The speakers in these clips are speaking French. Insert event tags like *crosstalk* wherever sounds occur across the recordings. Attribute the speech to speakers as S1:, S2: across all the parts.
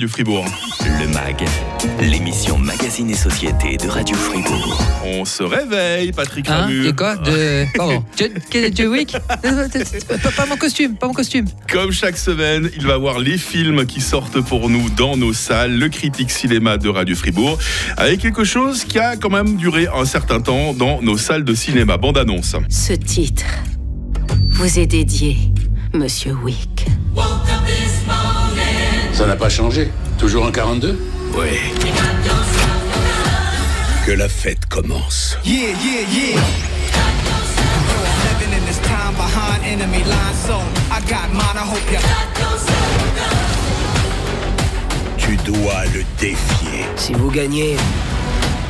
S1: du Fribourg.
S2: Le MAG, l'émission Magazine et Société de Radio Fribourg.
S1: On se réveille, Patrick
S3: Hein
S1: Ramu.
S3: De quoi De. *laughs* Pardon. John Wick *laughs* pas, pas mon costume, pas mon costume.
S1: Comme chaque semaine, il va voir les films qui sortent pour nous dans nos salles, le critique cinéma de Radio Fribourg, avec quelque chose qui a quand même duré un certain temps dans nos salles de cinéma. Bande annonce.
S4: Ce titre vous est dédié, Monsieur Wick.
S5: Ça n'a pas changé. Toujours en 42
S2: Oui.
S5: Que la fête commence.
S6: Yeah, yeah, yeah. Living in this time behind enemy lines, so I got mine. I hope you.
S5: Tu dois le défier.
S7: Si vous gagnez,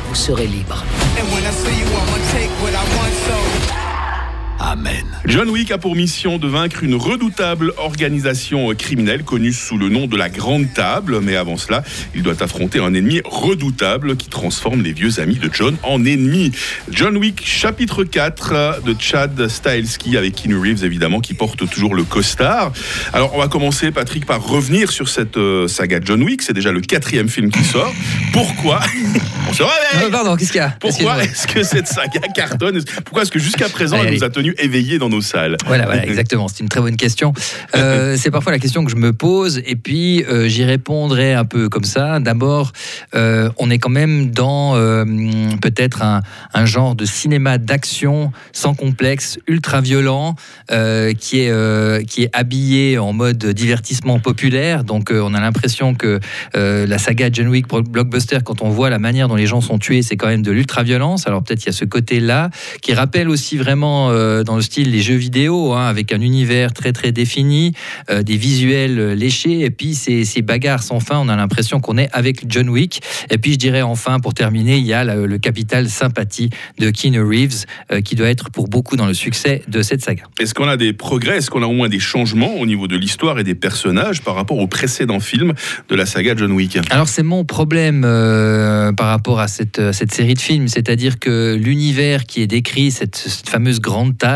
S7: vous serez libre.
S6: And when I see you, I'ma take what I want, so.
S5: Amen.
S1: John Wick a pour mission de vaincre une redoutable organisation criminelle connue sous le nom de la Grande Table. Mais avant cela, il doit affronter un ennemi redoutable qui transforme les vieux amis de John en ennemis. John Wick, chapitre 4 de Chad Stahelski avec Keanu Reeves évidemment qui porte toujours le costard. Alors on va commencer Patrick par revenir sur cette euh, saga John Wick. C'est déjà le quatrième film qui sort. Pourquoi? *laughs* On se réveille
S3: Euh, pardon, qu'est-ce qu'il y a?
S1: Pourquoi est-ce que cette saga cartonne? Pourquoi est-ce que jusqu'à présent
S3: Allez,
S1: elle
S3: allez.
S1: nous a tenus éveillés dans nos salles
S3: Voilà, voilà, *laughs* exactement. C'est une très bonne question. Euh, c'est parfois la question que je me pose, et puis euh, j'y répondrai un peu comme ça. D'abord, euh, on est quand même dans peut-être un, un genre de cinéma d'action sans complexe, ultra violent, qui est qui est habillé en mode divertissement populaire. Donc, on a l'impression que la saga John Wick blockbuster, quand on voit la manière dont les gens sont tués, c'est quand même de l'ultra violence. Alors peut-être il y a ce côté-là qui rappelle aussi vraiment dans le style les jeux vidéo, hein, avec un univers très très défini, euh, des visuels euh, léchés, et puis ces, ces bagarres sans fin. On a l'impression qu'on est avec John Wick. Et puis je dirais enfin, pour terminer, il y a la- le capital sympathie de Keanu Reeves, euh, qui doit être pour beaucoup dans le succès de cette saga.
S1: Est-ce qu'on a des progrès? Est-ce qu'on a au moins des changements au niveau de l'histoire et des personnages par rapport aux précédents films de la saga John Wick?
S3: Alors c'est mon problème euh, par rapport à cette, euh, cette série de films, c'est-à-dire que l'univers qui est décrit, cette, cette fameuse grande table,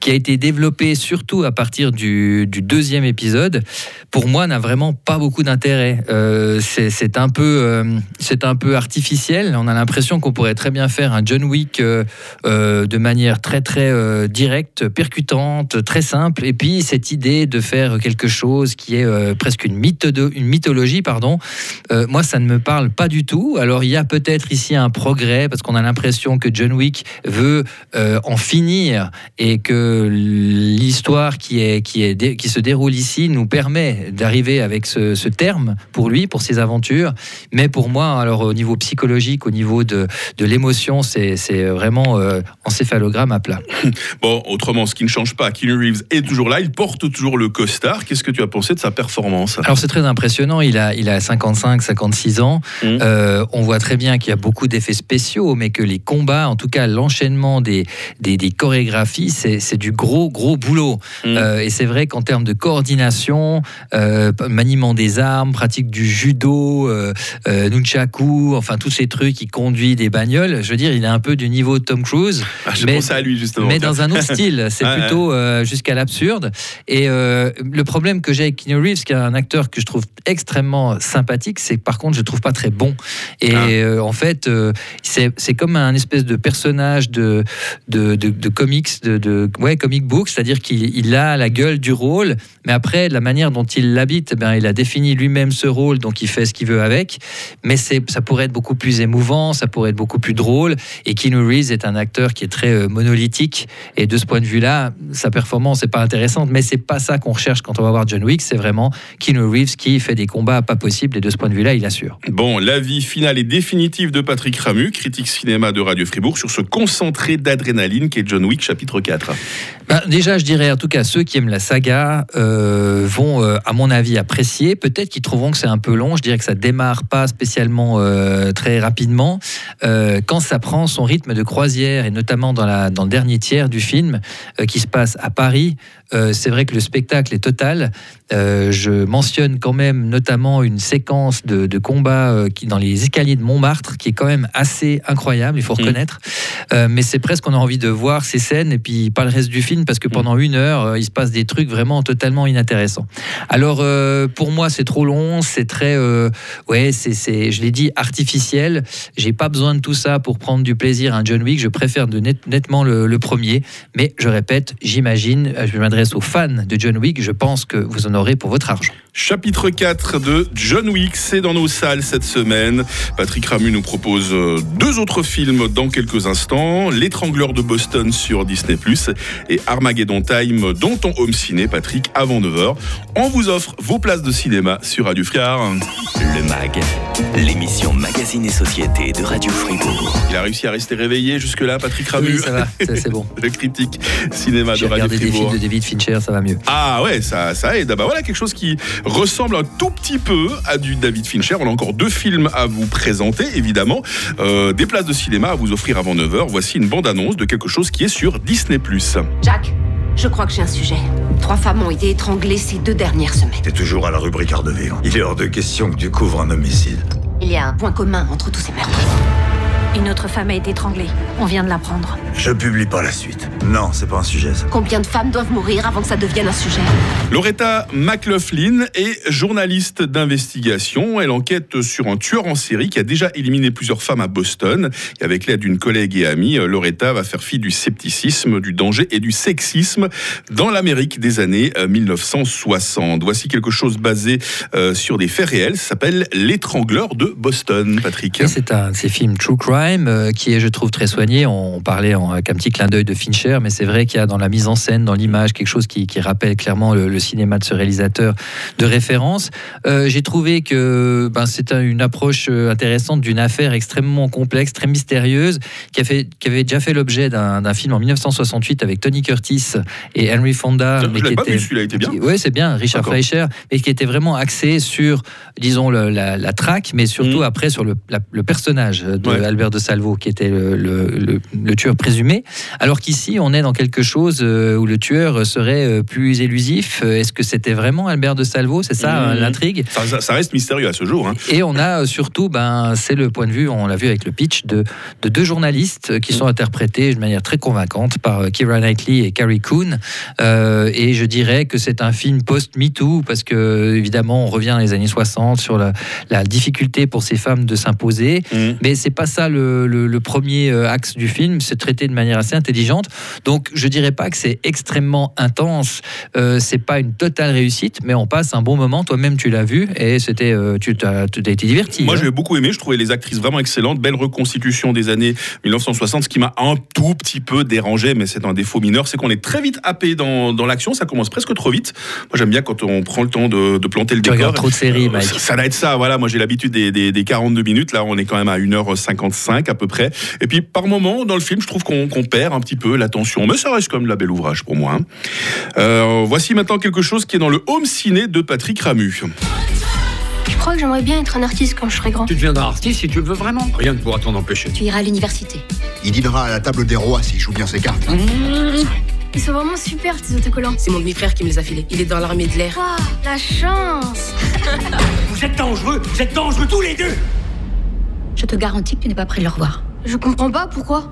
S3: qui a été développée surtout à partir du, deuxième épisode, pour moi n'a vraiment pas beaucoup d'intérêt. Euh, c'est un, peu, euh, un peu artificiel, on a l'impression qu'on pourrait très bien faire un John Wick euh, euh, de manière très très directe, percutante, très simple, et puis cette idée de faire quelque chose qui est presque une, mytho- une mythologie, pardon, moi, ça ne me parle pas du tout. Alors, il y a peut-être ici un progrès parce qu'on a l'impression que John Wick veut en finir et que l'histoire qui, est, qui, est, qui se déroule ici nous permet d'arriver avec ce, ce terme pour lui, pour ses aventures. Mais pour moi, alors au niveau psychologique, au niveau de, de l'émotion, c'est vraiment euh, encéphalogramme à plat. *laughs*
S1: Bon, autrement, ce qui ne change pas, Keanu Reeves est toujours là, il porte toujours le costard. Qu'est-ce que tu as pensé de sa performance?
S3: Alors c'est très impressionnant, il a, il a 55, 56 ans.
S1: Mhm.
S3: Euh, on voit très bien qu'il y a beaucoup d'effets spéciaux, mais que les combats, en tout cas l'enchaînement des, des, des chorégraphies, c'est c'est du gros, gros boulot.
S1: Mhm.
S3: Euh, et c'est vrai qu'en termes de coordination, euh, maniement des armes, pratique du judo, euh, nunchaku, enfin tous ces trucs qui conduit des bagnoles, je veux dire, il est un peu du niveau de Tom Cruise.
S1: Ah, Je
S3: mais-
S1: pensais à lui justement.
S3: Mais dans un autre style, *laughs* c'est plutôt jusqu'à l'absurde. Et le problème que j'ai avec Keanu Reeves, qui est un acteur que je trouve extrêmement sympathique, c'est que par contre, je le trouve pas très bon. Et
S1: Ah.
S3: en fait, c'est c'est comme un espèce de personnage de, de, de, de comics, de, ouais, comic book, c'est-à-dire qu'il il a la gueule du rôle, mais après, la manière dont il l'habite, eh ben, il a défini lui-même ce rôle, donc il fait ce qu'il veut avec. Mais c'est- ça pourrait être beaucoup plus émouvant, ça pourrait être beaucoup plus drôle. Et Keanu Reeves est un acteur qui est très euh, monolithique. Et de ce point de vue-là, sa performance n'est pas intéressante. Mais c'est pas ça qu'on recherche quand on va voir John Wick. C'est vraiment Keanu Reeves qui fait des combats pas possibles. Et de ce point de vue-là, il assure.
S1: Bon, l'avis final et définitif de Patrick Ramu, critique cinéma de Radio Fribourg, sur ce concentré d'adrénaline qui est John Wick chapitre 4.
S3: Ben, déjà, je dirais en tout cas, ceux qui aiment la saga euh, vont, euh, à mon avis, apprécier. Peut-être qu'ils trouveront que c'est un peu long. Je dirais que ça démarre pas spécialement euh, très rapidement. Quand ça prend son rythme de croisière, et notamment dans, la, dans le dernier tiers du film, qui se passe à Paris, c'est vrai que le spectacle est total. Je mentionne quand même notamment une séquence de, de combat qui, dans les escaliers de Montmartre qui est quand même assez incroyable, il faut
S1: Mhm.
S3: reconnaître. Mais c'est presque, on a envie de voir ces scènes scènes et puis pas le reste du film parce que pendant une heure, euh, il se passe des trucs vraiment totalement inintéressants. Alors euh, pour moi, c'est trop long, c'est très, euh, ouais, c'est, c'est, je l'ai dit, artificiel. J'ai pas besoin de tout ça pour prendre du plaisir à un John Wick. Je préfère de net- nettement le, le premier. Mais je répète, j'imagine, euh, je m'adresse aux fans de John Wick. Je pense que vous en aurez pour votre argent.
S1: Chapitre 4 de John Wick, c'est dans nos salles cette semaine. Patrick Ramu nous propose euh, deux autres films dans quelques instants. L'étrangleur de Boston sur Disney+, et Armageddon Time dans ton home ciné, Patrick, avant 9h. On vous offre vos places de cinéma sur Radio Friard.
S2: Le MAG, l'émission Magazine et Société de Radio Fribourg.
S1: Il a réussi à rester réveillé jusque-là, Patrick Ramu.
S3: Oui, ça va, c'est, bon. *laughs*
S1: Le critique cinéma de Radio
S3: regardé des
S1: Fribourg.
S3: films de David Fincher, ça va mieux.
S1: Ah ouais, ça, ça aide. Ah bah voilà quelque chose qui ressemble un tout petit peu à du David Fincher. On a encore deux films à vous présenter, évidemment. Euh, des places de cinéma à vous offrir avant 9h. Voici une bande-annonce de quelque chose qui est sur Disney+.
S4: Jack, je crois que j'ai un sujet. Trois femmes ont été étranglées ces deux dernières semaines.
S8: T'es toujours à la rubrique Ardeville. Il est hors de question que tu couvres un homicide.
S4: Il y a un point commun entre tous ces meurtres.
S9: Une autre femme a été étranglée. On vient de l'apprendre.
S8: Je publie pas la suite. Non, c'est pas un sujet, ça.
S4: Combien de femmes doivent mourir avant que ça devienne un sujet
S1: Loretta McLaughlin est journaliste d'investigation. Elle enquête sur un tueur en série qui a déjà éliminé plusieurs femmes à Boston. Et avec l'aide d'une collègue et amie, Loretta va faire fi du scepticisme, du danger et du sexisme dans l'Amérique des années euh, 1960. Voici quelque chose basé euh, sur des faits réels. Ça s'appelle L'étrangleur de Boston, Patrick.
S3: C'est un de ces films true crime euh, qui est, je trouve, très soigné. On, parlait en- avec un petit clin d'œil de Fincher, mais c'est vrai qu'il y a dans la mise en scène, dans l'image, quelque chose qui, qui rappelle clairement le, le cinéma de ce réalisateur de référence. Euh, J'ai trouvé que ben, c'est un- une approche euh, intéressante d'une affaire extrêmement complexe, très mystérieuse, qui, a fait, qui avait déjà fait l'objet d'un film en 1968 avec Tony Curtis et Henry Fonda.
S1: Je
S3: mais qui était-
S1: celui-là, il était bien.
S3: Oui, c'est bien, Richard. Fleischer, mais qui était vraiment axé sur, disons, la, la traque, mais surtout
S1: Mm.
S3: après sur le, la- le personnage de
S1: Ouais.
S3: Albert de Salvo, qui était le, le- le- le tueur présumé. Alors qu'ici, on est dans quelque chose euh, où le tueur serait euh, plus élusif. Euh, Est-ce que c'était vraiment Albert de Salvo? C'est ça
S1: Mm.
S3: euh, l'intrigue
S1: Ça, reste mystérieux à ce jour. hein.
S3: et on a surtout, ben, c'est le point de vue, on l'a vu avec le pitch, de, de deux journalistes qui sont interprétés de manière très convaincante par Keira Knightley et Carrie Coon. Euh, et je dirais que c'est un film post-MeToo, parce que, évidemment, on revient dans les années 60 sur la, la difficulté pour ces femmes de s'imposer.
S1: Mm.
S3: Mais c'est pas ça le, le- le premier euh, axe du film, c'est traité de manière assez intelligente. Donc je dirais pas que c'est extrêmement intense, euh, c'est pas une totale réussite, mais on passe un bon moment. Toi-même tu l'as vu et c'était, euh, tu tu t'as été diverti.
S1: Moi,
S3: hein.
S1: j'ai beaucoup aimé. Je trouvais les actrices vraiment excellentes. Belle reconstitution des années 1960. Ce qui m'a un tout petit peu dérangé, mais c'est un défaut mineur, c'est qu'on est très vite happé dans, dans l'action. Ça commence presque trop vite. Moi, j'aime bien quand on prend le temps de, de planter le
S3: Tu
S1: décor.
S3: trop de séries,
S1: Euh. Ça, ça doit être ça. Voilà, moi, j'ai l'habitude des, des, des 42 minutes. Là, on est quand même à 1h55 à peu près. Et puis, par moment, dans le film, je trouve qu'on perd un petit peu l'attention. Mais ça reste comme la belle ouvrage pour moi. hein. Euh, voici maintenant quelque chose qui est dans le home ciné de Patrick Ramu.
S9: Je crois que j'aimerais bien être un artiste quand je serai grand?
S5: Tu deviendras artiste si tu le veux vraiment. Rien ne pourra t'en empêcher.
S9: Tu iras à l'université.
S8: Il dînera à la table des rois s'il joue bien ses cartes.
S9: Ils sont vraiment super, tes autocollants.
S7: C'est mon demi-frère qui me les a filés. Il est dans l'armée de l'air.
S9: Waouh, la chance *laughs*
S5: Vous êtes dangereux, vous êtes dangereux tous les deux.
S9: Je te garantis que tu n'es pas prêt de le revoir. Je comprends pas, pourquoi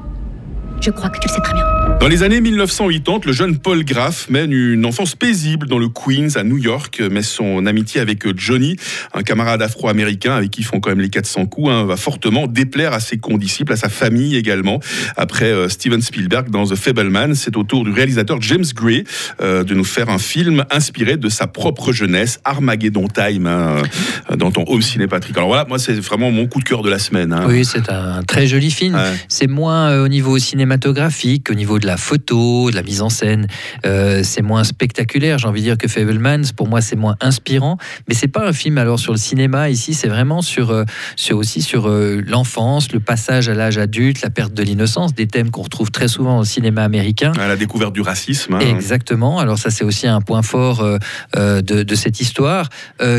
S9: Je crois que tu le sais très bien.
S1: Dans les années 1980, le jeune Paul Graff mène une enfance paisible dans le Queens à New York, mais son amitié avec Johnny, un camarade afro-américain avec qui ils font quand même les 400 coups, hein, va fortement déplaire à ses condisciples, à sa famille également. Après euh, Steven Spielberg dans The Fableman, c'est au tour du réalisateur James Gray euh, de nous faire un film inspiré de sa propre jeunesse, Armageddon Time, hein, euh, dans ton home ciné Patrick. Alors voilà, moi c'est vraiment mon coup de cœur de la semaine. hein.
S3: Oui, c'est un très joli film.
S1: Ouais.
S3: C'est moins euh, au niveau cinématographique, au niveau de la photo, de la mise en scène. Euh, c'est moins spectaculaire, j'ai envie de dire, que Fablemans. Pour moi, c'est moins inspirant. Mais c'est pas un film alors sur le cinéma. Ici, c'est vraiment sur, euh, sur aussi sur euh, l'enfance, le passage à l'âge adulte, la perte de l'innocence, des thèmes qu'on retrouve très souvent au cinéma américain.
S1: À la découverte du racisme. hein.
S3: Exactement. Alors ça, c'est aussi un point fort de, de cette histoire,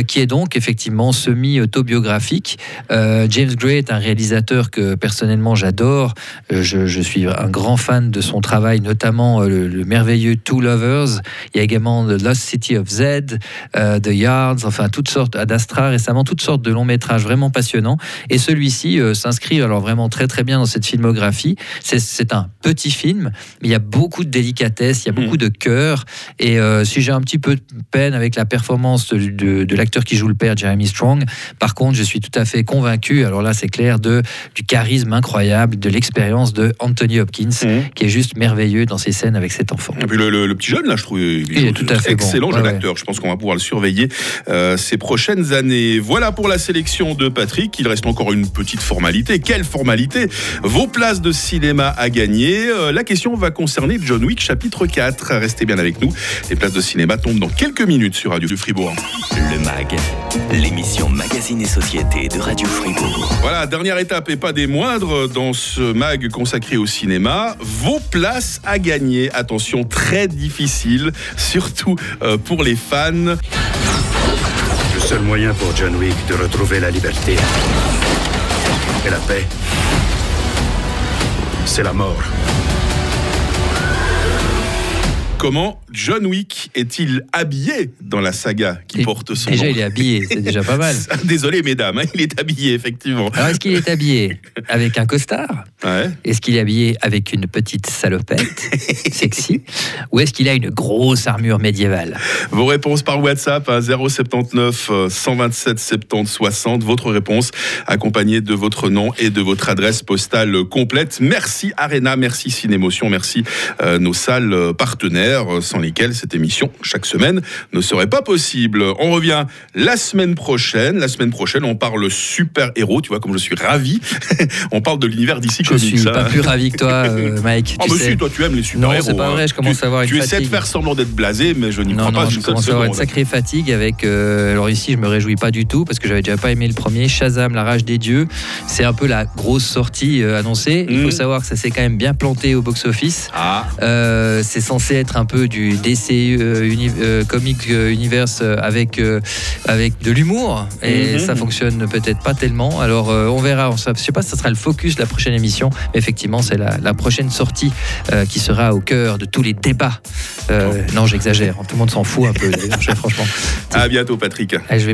S3: qui est donc effectivement semi-autobiographique. James Gray est un réalisateur que personnellement j'adore. Je, je suis un grand fan de son travail, notamment le, le, merveilleux Two Lovers. Il y a également The Lost City of Z, The Yards, enfin toutes sortes, Ad Astra récemment, toutes sortes de longs métrages vraiment passionnants. Et celui-ci s'inscrit alors vraiment très très bien dans cette filmographie. C'est un petit film, mais il y a beaucoup de délicatesse, il y a beaucoup de cœur. Et si j'ai un petit peu de peine avec la performance de, de, de l'acteur qui joue le père, Jeremy Strong, par contre, je suis tout à fait convaincu, alors là c'est clair, de, du charisme incroyable, de l'expérience de Anthony Hopkins,
S1: Mhm.
S3: qui est juste merveilleux dans ses scènes avec cet enfant.
S1: Et puis le, le- le petit jeune, là, je trouve il
S3: Il est tout à fait
S1: excellent
S3: bon.
S1: jeune
S3: Ouais, ouais.
S1: acteur. Je pense qu'on va pouvoir le surveiller euh, ces prochaines années. Voilà pour la sélection de Patrick. Il reste encore une petite formalité. Quelle formalité? Vos places de cinéma à gagner. Euh, la question va concerner John Wick chapitre 4. Restez bien avec nous. Les places de cinéma tombent dans quelques minutes sur Radio du Fribourg.
S2: Le MAG, l'émission Magazine et Société de Radio Fribourg.
S1: Voilà, dernière étape et pas des moindres dans ce mag consacré au cinéma. Vos places à gagner. Attention, très difficile, surtout euh, pour les fans.
S8: Le seul moyen pour John Wick de retrouver la liberté et la paix, c'est la mort.
S1: Comment John Wick est-il habillé dans la saga qui
S3: Et
S1: porte son
S3: Déjà,
S1: nom
S3: il est habillé, c'est déjà pas mal. *laughs*
S1: Désolé, mesdames, hein, il est habillé, effectivement.
S3: Alors, est-ce qu'il est habillé avec un costard
S1: Ouais.
S3: Est-ce qu'il est habillé avec une petite salopette *laughs* sexy Ou est-ce qu'il a une grosse armure médiévale
S1: Vos réponses par WhatsApp à 079 euh, 127 70 60. Votre réponse accompagnée de votre nom et de votre adresse postale complète. Merci Arena, merci Cinémotion, merci euh, nos salles euh, partenaires euh, sans lesquelles cette émission chaque semaine ne serait pas possible. On revient la semaine prochaine. La semaine prochaine, on parle super héros. Tu vois comme je suis ravi. *laughs* on parle de l'univers d'ici
S3: Je suis
S1: hein.
S3: pas plus ravi que toi, *laughs* euh, Mike.
S1: Ah
S3: tu
S1: si, toi tu aimes les super
S3: Non,
S1: héros.
S3: c'est pas
S1: hein.
S3: vrai, je commence
S1: Tu-
S3: à avoir une
S1: Tu essaies de
S3: fatigue.
S1: faire semblant d'être blasé, mais je n'y
S3: Non,
S1: crois
S3: non,
S1: pas
S3: je
S1: une seule
S3: commence à avoir une sacrée fatigue avec. euh, alors ici, je me réjouis pas du tout parce que j'avais déjà pas aimé le premier. Shazam, la rage des dieux. C'est un peu la grosse sortie euh, annoncée. Il faut savoir que ça s'est quand même bien planté au box-office.
S1: Ah,
S3: c'est censé être un peu du DC euh, uni- euh, Comic euh, Universe avec, avec de l'humour. Et
S1: Mhm.
S3: ça fonctionne peut-être pas tellement. Alors on verra. On, je sais pas si ça sera le focus de la prochaine émission. Mais effectivement, c'est la, la prochaine sortie qui sera au cœur de tous les débats. Euh, non, j'exagère. Tout le monde s'en fout un peu. franchement.
S1: à bientôt Patrick.
S3: Allez, je vais me